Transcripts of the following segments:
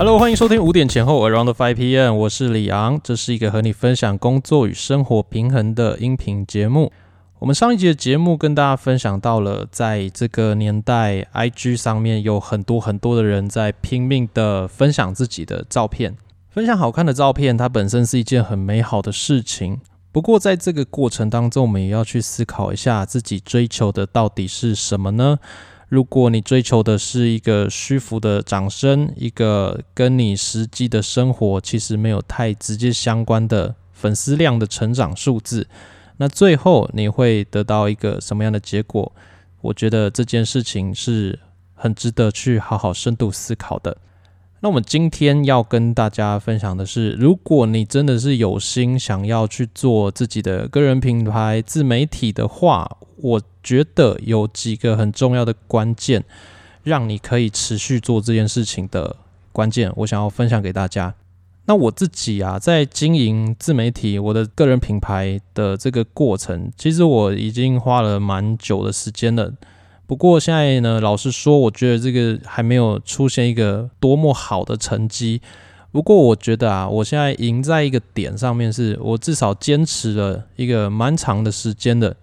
Hello，欢迎收听五点前后 Around Five PM，我是李昂，这是一个和你分享工作与生活平衡的音频节目。我们上一集的节目跟大家分享到了，在这个年代，IG 上面有很多很多的人在拼命的分享自己的照片，分享好看的照片，它本身是一件很美好的事情。不过在这个过程当中，我们也要去思考一下，自己追求的到底是什么呢？如果你追求的是一个虚浮的掌声，一个跟你实际的生活其实没有太直接相关的粉丝量的成长数字，那最后你会得到一个什么样的结果？我觉得这件事情是很值得去好好深度思考的。那我们今天要跟大家分享的是，如果你真的是有心想要去做自己的个人品牌自媒体的话，我觉得有几个很重要的关键，让你可以持续做这件事情的关键，我想要分享给大家。那我自己啊，在经营自媒体、我的个人品牌的这个过程，其实我已经花了蛮久的时间了。不过现在呢，老实说，我觉得这个还没有出现一个多么好的成绩。不过我觉得啊，我现在赢在一个点上面，是我至少坚持了一个蛮长的时间的。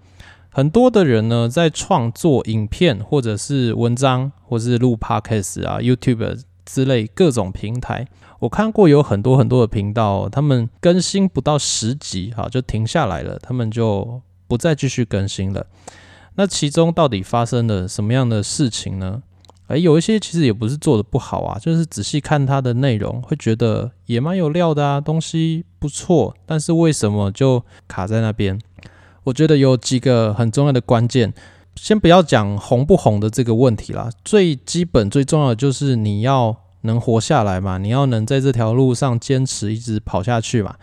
很多的人呢，在创作影片或者是文章，或者是录 podcast 啊、YouTube 之类各种平台，我看过有很多很多的频道，他们更新不到十集，哈，就停下来了，他们就不再继续更新了。那其中到底发生了什么样的事情呢？而有一些其实也不是做的不好啊，就是仔细看它的内容，会觉得也蛮有料的啊，东西不错，但是为什么就卡在那边？我觉得有几个很重要的关键，先不要讲红不红的这个问题啦，最基本最重要的就是你要能活下来嘛，你要能在这条路上坚持一直跑下去嘛。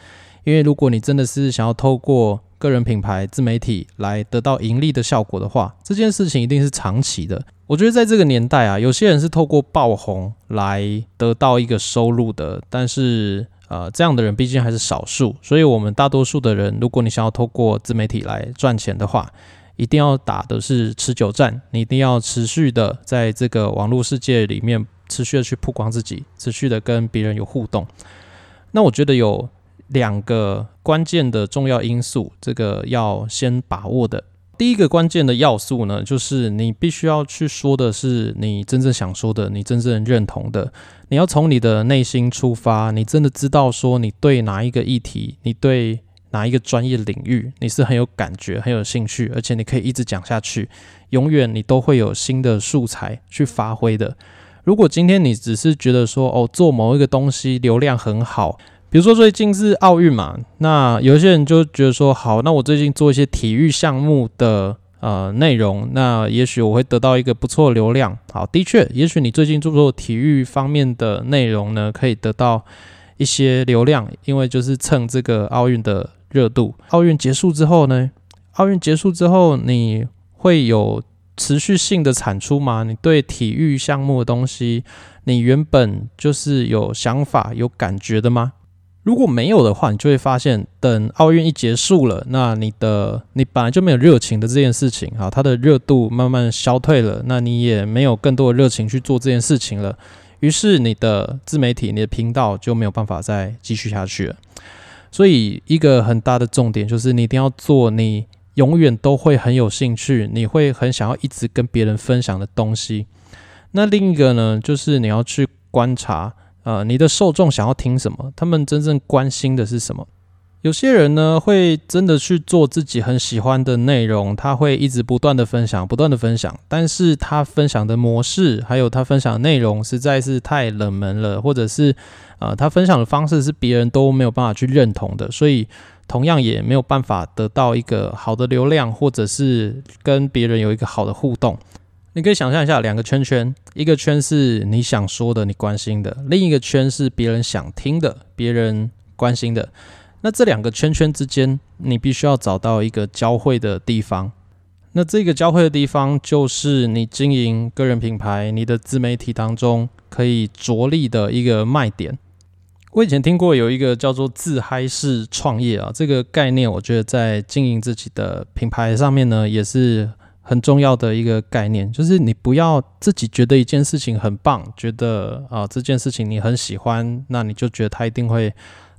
因为如果你真的是想要透过个人品牌自媒体来得到盈利的效果的话，这件事情一定是长期的。我觉得在这个年代啊，有些人是透过爆红来得到一个收入的，但是。呃，这样的人毕竟还是少数，所以我们大多数的人，如果你想要透过自媒体来赚钱的话，一定要打的是持久战，你一定要持续的在这个网络世界里面持续的去曝光自己，持续的跟别人有互动。那我觉得有两个关键的重要因素，这个要先把握的。第一个关键的要素呢，就是你必须要去说的是你真正想说的，你真正认同的。你要从你的内心出发，你真的知道说你对哪一个议题，你对哪一个专业领域，你是很有感觉、很有兴趣，而且你可以一直讲下去，永远你都会有新的素材去发挥的。如果今天你只是觉得说哦，做某一个东西流量很好。比如说最近是奥运嘛，那有些人就觉得说好，那我最近做一些体育项目的呃内容，那也许我会得到一个不错的流量。好，的确，也许你最近做做体育方面的内容呢，可以得到一些流量，因为就是蹭这个奥运的热度。奥运结束之后呢，奥运结束之后你会有持续性的产出吗？你对体育项目的东西，你原本就是有想法、有感觉的吗？如果没有的话，你就会发现，等奥运一结束了，那你的你本来就没有热情的这件事情，哈，它的热度慢慢消退了，那你也没有更多的热情去做这件事情了，于是你的自媒体、你的频道就没有办法再继续下去了。所以，一个很大的重点就是，你一定要做你永远都会很有兴趣、你会很想要一直跟别人分享的东西。那另一个呢，就是你要去观察。呃，你的受众想要听什么？他们真正关心的是什么？有些人呢，会真的去做自己很喜欢的内容，他会一直不断的分享，不断的分享，但是他分享的模式，还有他分享的内容实在是太冷门了，或者是呃，他分享的方式是别人都没有办法去认同的，所以同样也没有办法得到一个好的流量，或者是跟别人有一个好的互动。你可以想象一下，两个圈圈，一个圈是你想说的、你关心的，另一个圈是别人想听的、别人关心的。那这两个圈圈之间，你必须要找到一个交汇的地方。那这个交汇的地方，就是你经营个人品牌、你的自媒体当中可以着力的一个卖点。我以前听过有一个叫做“自嗨式创业”啊，这个概念，我觉得在经营自己的品牌上面呢，也是。很重要的一个概念，就是你不要自己觉得一件事情很棒，觉得啊这件事情你很喜欢，那你就觉得它一定会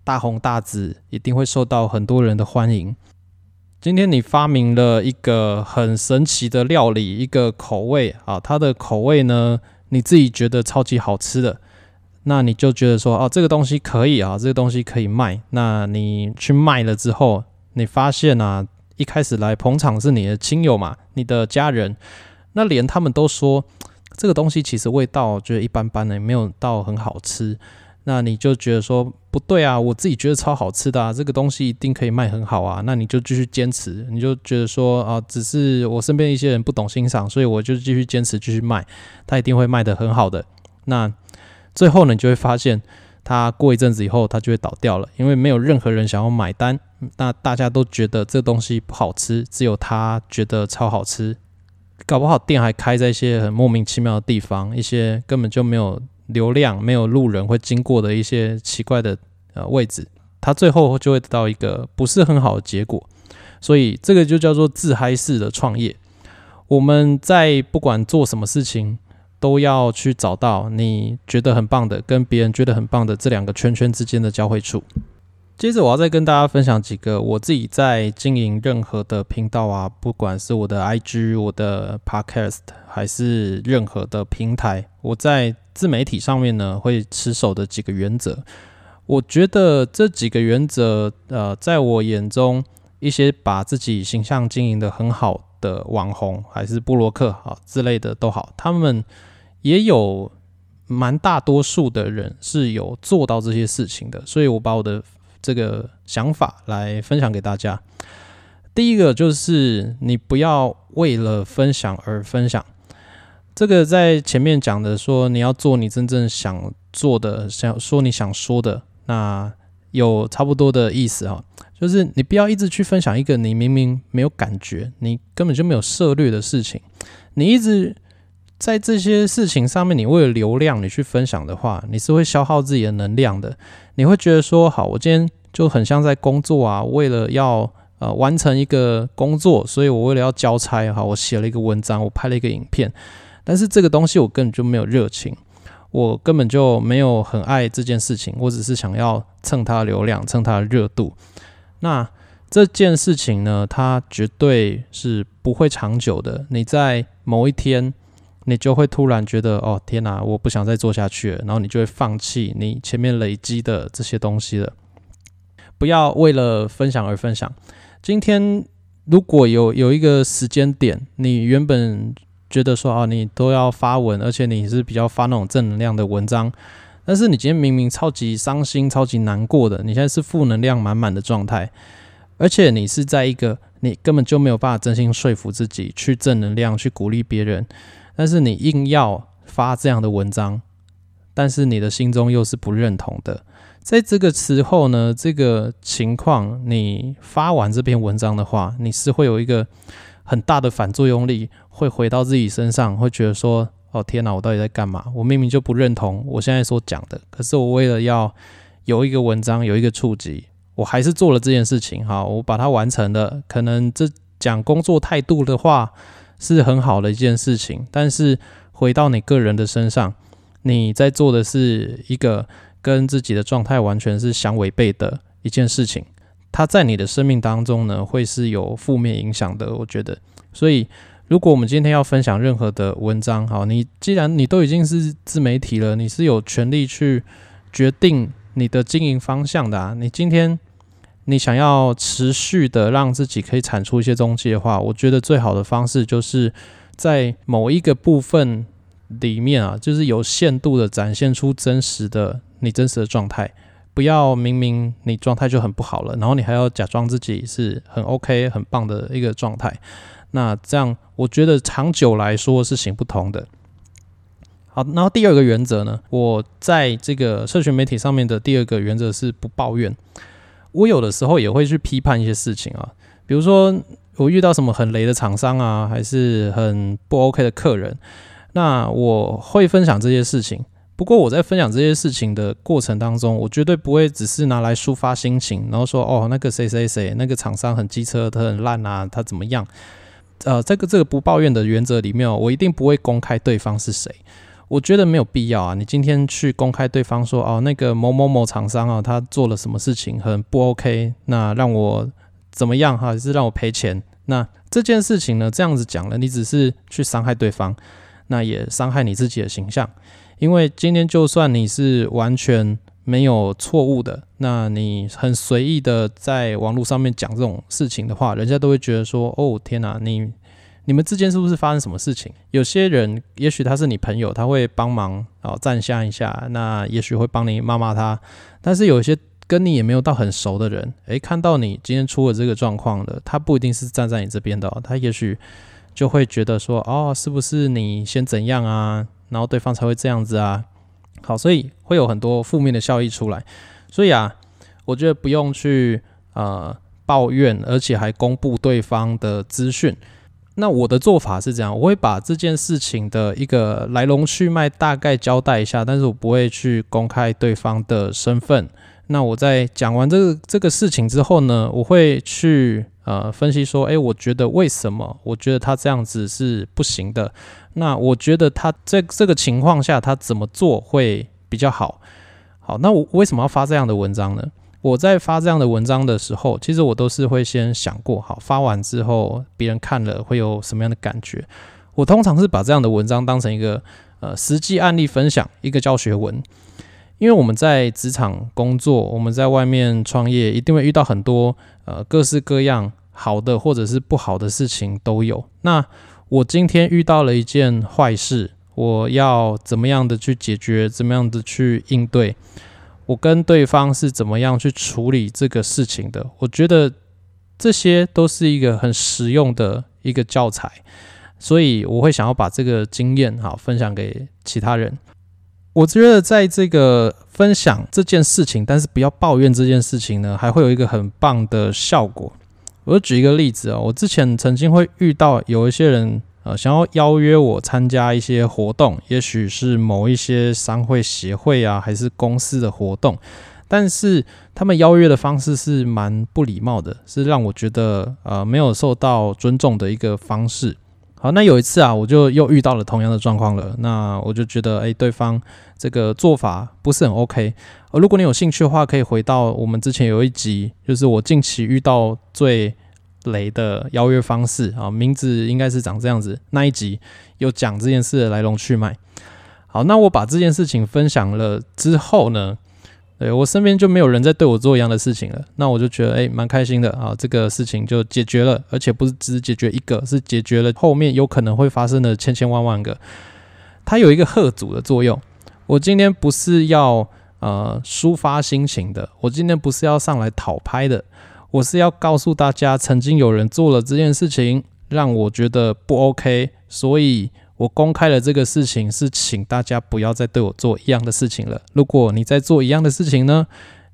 大红大紫，一定会受到很多人的欢迎。今天你发明了一个很神奇的料理，一个口味啊，它的口味呢，你自己觉得超级好吃的，那你就觉得说，哦，这个东西可以啊，这个东西可以卖。那你去卖了之后，你发现啊，一开始来捧场是你的亲友嘛，你的家人，那连他们都说这个东西其实味道觉得一般般的，没有到很好吃。那你就觉得说不对啊，我自己觉得超好吃的啊，这个东西一定可以卖很好啊。那你就继续坚持，你就觉得说啊，只是我身边一些人不懂欣赏，所以我就继续坚持继续卖，它一定会卖得很好的。那最后呢，你就会发现，它过一阵子以后，它就会倒掉了，因为没有任何人想要买单。那大家都觉得这东西不好吃，只有他觉得超好吃，搞不好店还开在一些很莫名其妙的地方，一些根本就没有。流量没有路人会经过的一些奇怪的呃位置，它最后就会得到一个不是很好的结果，所以这个就叫做自嗨式的创业。我们在不管做什么事情，都要去找到你觉得很棒的，跟别人觉得很棒的这两个圈圈之间的交汇处。接着我要再跟大家分享几个我自己在经营任何的频道啊，不管是我的 IG、我的 Podcast，还是任何的平台，我在自媒体上面呢会持守的几个原则。我觉得这几个原则，呃，在我眼中，一些把自己形象经营的很好的网红，还是布洛克啊之类的都好，他们也有蛮大多数的人是有做到这些事情的，所以我把我的。这个想法来分享给大家。第一个就是你不要为了分享而分享。这个在前面讲的说你要做你真正想做的，想说你想说的，那有差不多的意思哈。就是你不要一直去分享一个你明明没有感觉，你根本就没有涉略的事情。你一直在这些事情上面，你为了流量你去分享的话，你是会消耗自己的能量的。你会觉得说，好，我今天就很像在工作啊，为了要呃完成一个工作，所以我为了要交差，哈，我写了一个文章，我拍了一个影片，但是这个东西我根本就没有热情，我根本就没有很爱这件事情，我只是想要蹭它流量，蹭它的热度。那这件事情呢，它绝对是不会长久的。你在某一天。你就会突然觉得，哦天哪，我不想再做下去了，然后你就会放弃你前面累积的这些东西了。不要为了分享而分享。今天如果有有一个时间点，你原本觉得说啊，你都要发文，而且你是比较发那种正能量的文章，但是你今天明明超级伤心、超级难过的，你现在是负能量满满的状态，而且你是在一个你根本就没有办法真心说服自己去正能量、去鼓励别人。但是你硬要发这样的文章，但是你的心中又是不认同的，在这个时候呢，这个情况，你发完这篇文章的话，你是会有一个很大的反作用力，会回到自己身上，会觉得说：哦天哪，我到底在干嘛？我明明就不认同我现在所讲的，可是我为了要有一个文章，有一个触及，我还是做了这件事情。哈，我把它完成了。可能这讲工作态度的话。是很好的一件事情，但是回到你个人的身上，你在做的是一个跟自己的状态完全是相违背的一件事情，它在你的生命当中呢，会是有负面影响的。我觉得，所以如果我们今天要分享任何的文章，好，你既然你都已经是自媒体了，你是有权利去决定你的经营方向的啊，你今天。你想要持续的让自己可以产出一些东西的话，我觉得最好的方式就是在某一个部分里面啊，就是有限度的展现出真实的你真实的状态，不要明明你状态就很不好了，然后你还要假装自己是很 OK 很棒的一个状态，那这样我觉得长久来说是行不通的。好，然后第二个原则呢，我在这个社群媒体上面的第二个原则是不抱怨。我有的时候也会去批判一些事情啊，比如说我遇到什么很雷的厂商啊，还是很不 OK 的客人，那我会分享这些事情。不过我在分享这些事情的过程当中，我绝对不会只是拿来抒发心情，然后说哦那个谁谁谁那个厂商很机车，他很烂啊，他怎么样？呃，这个这个不抱怨的原则里面，我一定不会公开对方是谁。我觉得没有必要啊！你今天去公开对方说哦，那个某某某厂商啊，他做了什么事情很不 OK，那让我怎么样哈？还是让我赔钱？那这件事情呢，这样子讲了，你只是去伤害对方，那也伤害你自己的形象。因为今天就算你是完全没有错误的，那你很随意的在网络上面讲这种事情的话，人家都会觉得说哦，天哪，你。你们之间是不是发生什么事情？有些人也许他是你朋友，他会帮忙啊，站下一下，那也许会帮你骂骂他。但是有些跟你也没有到很熟的人，诶，看到你今天出了这个状况的，他不一定是站在你这边的，他也许就会觉得说，哦，是不是你先怎样啊，然后对方才会这样子啊？好，所以会有很多负面的效益出来。所以啊，我觉得不用去呃抱怨，而且还公布对方的资讯。那我的做法是这样，我会把这件事情的一个来龙去脉大概交代一下，但是我不会去公开对方的身份。那我在讲完这个这个事情之后呢，我会去呃分析说，诶，我觉得为什么？我觉得他这样子是不行的。那我觉得他在这个情况下，他怎么做会比较好？好，那我为什么要发这样的文章呢？我在发这样的文章的时候，其实我都是会先想过，好发完之后别人看了会有什么样的感觉。我通常是把这样的文章当成一个呃实际案例分享，一个教学文。因为我们在职场工作，我们在外面创业，一定会遇到很多呃各式各样好的或者是不好的事情都有。那我今天遇到了一件坏事，我要怎么样的去解决？怎么样的去应对？我跟对方是怎么样去处理这个事情的？我觉得这些都是一个很实用的一个教材，所以我会想要把这个经验哈分享给其他人。我觉得在这个分享这件事情，但是不要抱怨这件事情呢，还会有一个很棒的效果。我举一个例子啊，我之前曾经会遇到有一些人。呃，想要邀约我参加一些活动，也许是某一些商会协会啊，还是公司的活动，但是他们邀约的方式是蛮不礼貌的，是让我觉得呃没有受到尊重的一个方式。好，那有一次啊，我就又遇到了同样的状况了，那我就觉得哎，对方这个做法不是很 OK。呃，如果你有兴趣的话，可以回到我们之前有一集，就是我近期遇到最。雷的邀约方式啊，名字应该是长这样子。那一集有讲这件事的来龙去脉。好，那我把这件事情分享了之后呢，对我身边就没有人在对我做一样的事情了。那我就觉得哎，蛮开心的啊，这个事情就解决了，而且不是只解决一个，是解决了后面有可能会发生的千千万万个。它有一个贺组的作用。我今天不是要呃抒发心情的，我今天不是要上来讨拍的。我是要告诉大家，曾经有人做了这件事情，让我觉得不 OK，所以我公开了这个事情，是请大家不要再对我做一样的事情了。如果你在做一样的事情呢，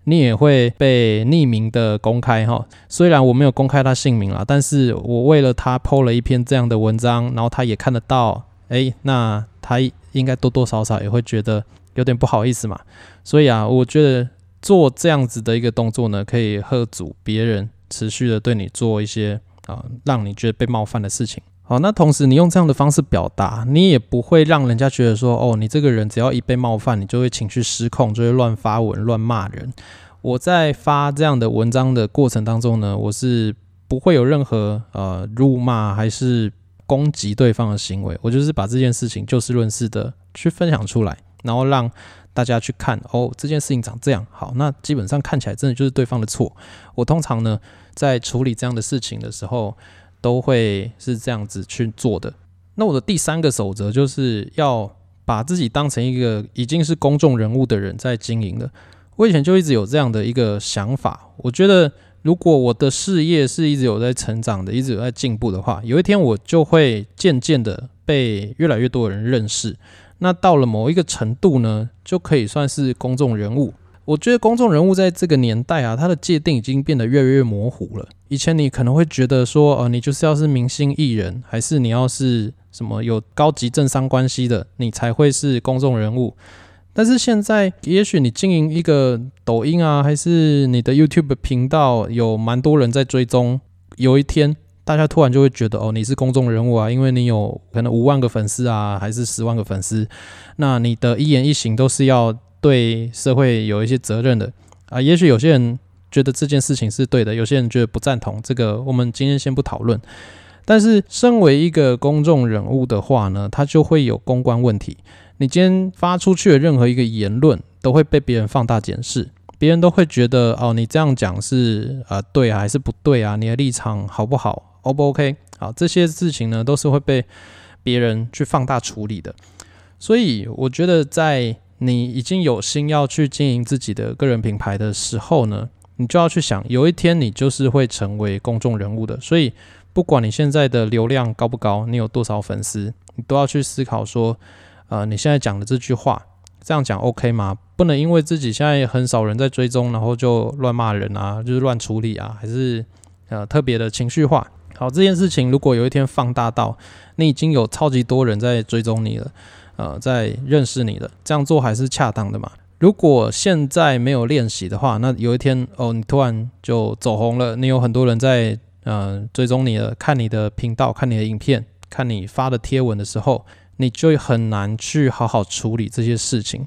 你也会被匿名的公开哈。虽然我没有公开他姓名了，但是我为了他 PO 了一篇这样的文章，然后他也看得到，诶，那他应该多多少少也会觉得有点不好意思嘛。所以啊，我觉得。做这样子的一个动作呢，可以喝阻别人持续的对你做一些啊，让你觉得被冒犯的事情。好，那同时你用这样的方式表达，你也不会让人家觉得说，哦，你这个人只要一被冒犯，你就会情绪失控，就会乱发文、乱骂人。我在发这样的文章的过程当中呢，我是不会有任何呃辱骂还是攻击对方的行为，我就是把这件事情就事论事的去分享出来，然后让。大家去看哦，这件事情长这样好，那基本上看起来真的就是对方的错。我通常呢，在处理这样的事情的时候，都会是这样子去做的。那我的第三个守则就是要把自己当成一个已经是公众人物的人在经营的。我以前就一直有这样的一个想法，我觉得如果我的事业是一直有在成长的，一直有在进步的话，有一天我就会渐渐的被越来越多的人认识。那到了某一个程度呢，就可以算是公众人物。我觉得公众人物在这个年代啊，它的界定已经变得越来越模糊了。以前你可能会觉得说，呃，你就是要是明星艺人，还是你要是什么有高级政商关系的，你才会是公众人物。但是现在，也许你经营一个抖音啊，还是你的 YouTube 频道有蛮多人在追踪，有一天大家突然就会觉得哦，你是公众人物啊，因为你有可能五万个粉丝啊，还是十万个粉丝，那你的一言一行都是要对社会有一些责任的啊。也许有些人觉得这件事情是对的，有些人觉得不赞同，这个我们今天先不讨论。但是，身为一个公众人物的话呢，他就会有公关问题。你今天发出去的任何一个言论，都会被别人放大检视，别人都会觉得哦，你这样讲是呃对还是不对啊？你的立场好不好？O 不 OK？好，这些事情呢，都是会被别人去放大处理的。所以，我觉得在你已经有心要去经营自己的个人品牌的时候呢，你就要去想，有一天你就是会成为公众人物的。所以。不管你现在的流量高不高，你有多少粉丝，你都要去思考说，呃，你现在讲的这句话，这样讲 OK 吗？不能因为自己现在很少人在追踪，然后就乱骂人啊，就是乱处理啊，还是呃特别的情绪化。好，这件事情如果有一天放大到你已经有超级多人在追踪你了，呃，在认识你的，这样做还是恰当的嘛？如果现在没有练习的话，那有一天哦，你突然就走红了，你有很多人在。嗯，追踪你的，看你的频道，看你的影片，看你发的贴文的时候，你就很难去好好处理这些事情。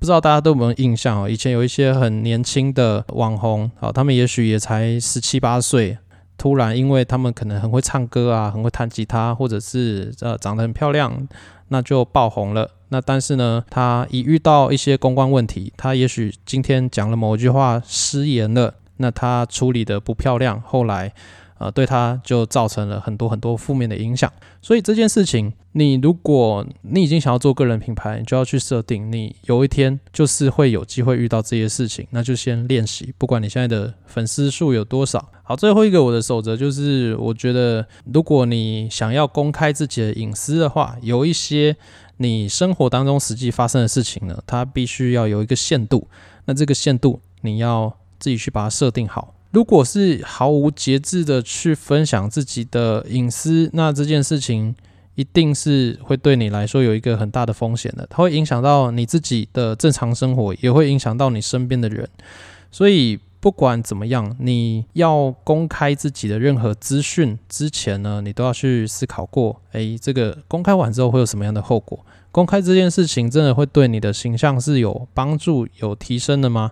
不知道大家都有没有印象哦？以前有一些很年轻的网红，好，他们也许也才十七八岁，突然因为他们可能很会唱歌啊，很会弹吉他，或者是呃长得很漂亮，那就爆红了。那但是呢，他一遇到一些公关问题，他也许今天讲了某一句话失言了。那他处理的不漂亮，后来，呃，对他就造成了很多很多负面的影响。所以这件事情，你如果你已经想要做个人品牌，你就要去设定，你有一天就是会有机会遇到这些事情，那就先练习。不管你现在的粉丝数有多少，好，最后一个我的守则就是，我觉得如果你想要公开自己的隐私的话，有一些你生活当中实际发生的事情呢，它必须要有一个限度。那这个限度你要。自己去把它设定好。如果是毫无节制的去分享自己的隐私，那这件事情一定是会对你来说有一个很大的风险的。它会影响到你自己的正常生活，也会影响到你身边的人。所以不管怎么样，你要公开自己的任何资讯之前呢，你都要去思考过：诶，这个公开完之后会有什么样的后果？公开这件事情真的会对你的形象是有帮助、有提升的吗？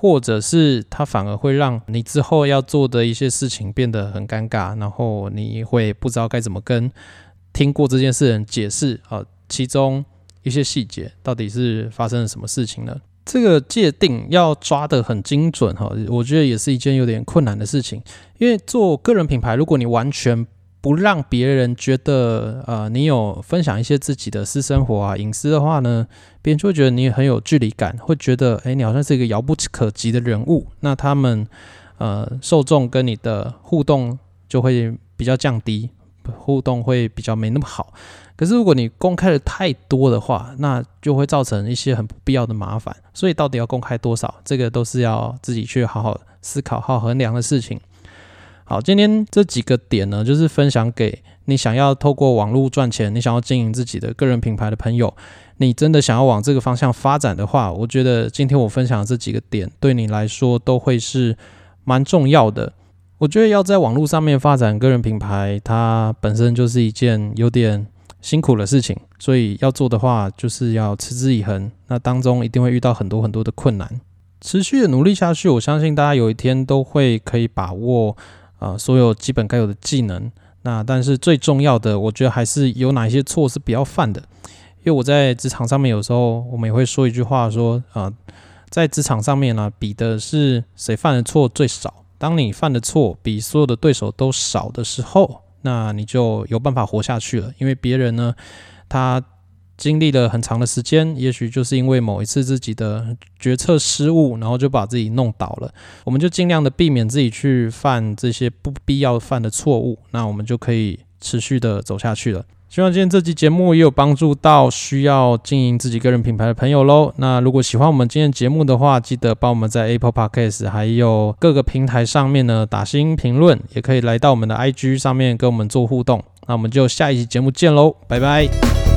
或者是它反而会让你之后要做的一些事情变得很尴尬，然后你会不知道该怎么跟听过这件事人解释啊，其中一些细节到底是发生了什么事情呢？这个界定要抓得很精准哈，我觉得也是一件有点困难的事情，因为做个人品牌，如果你完全不让别人觉得，呃，你有分享一些自己的私生活啊、隐私的话呢，别人就会觉得你很有距离感，会觉得，哎，你好像是一个遥不可及的人物。那他们，呃，受众跟你的互动就会比较降低，互动会比较没那么好。可是如果你公开的太多的话，那就会造成一些很不必要的麻烦。所以到底要公开多少，这个都是要自己去好好思考、好好衡量的事情。好，今天这几个点呢，就是分享给你想要透过网络赚钱，你想要经营自己的个人品牌的朋友。你真的想要往这个方向发展的话，我觉得今天我分享的这几个点对你来说都会是蛮重要的。我觉得要在网络上面发展个人品牌，它本身就是一件有点辛苦的事情，所以要做的话，就是要持之以恒。那当中一定会遇到很多很多的困难，持续的努力下去，我相信大家有一天都会可以把握。啊，所有基本该有的技能，那但是最重要的，我觉得还是有哪些错是不要犯的。因为我在职场上面，有时候我们也会说一句话，说啊，在职场上面呢，比的是谁犯的错最少。当你犯的错比所有的对手都少的时候，那你就有办法活下去了。因为别人呢，他。经历了很长的时间，也许就是因为某一次自己的决策失误，然后就把自己弄倒了。我们就尽量的避免自己去犯这些不必要犯的错误，那我们就可以持续的走下去了。希望今天这期节目也有帮助到需要经营自己个人品牌的朋友喽。那如果喜欢我们今天节目的话，记得帮我们在 Apple Podcast 还有各个平台上面呢打新评论，也可以来到我们的 IG 上面跟我们做互动。那我们就下一期节目见喽，拜拜。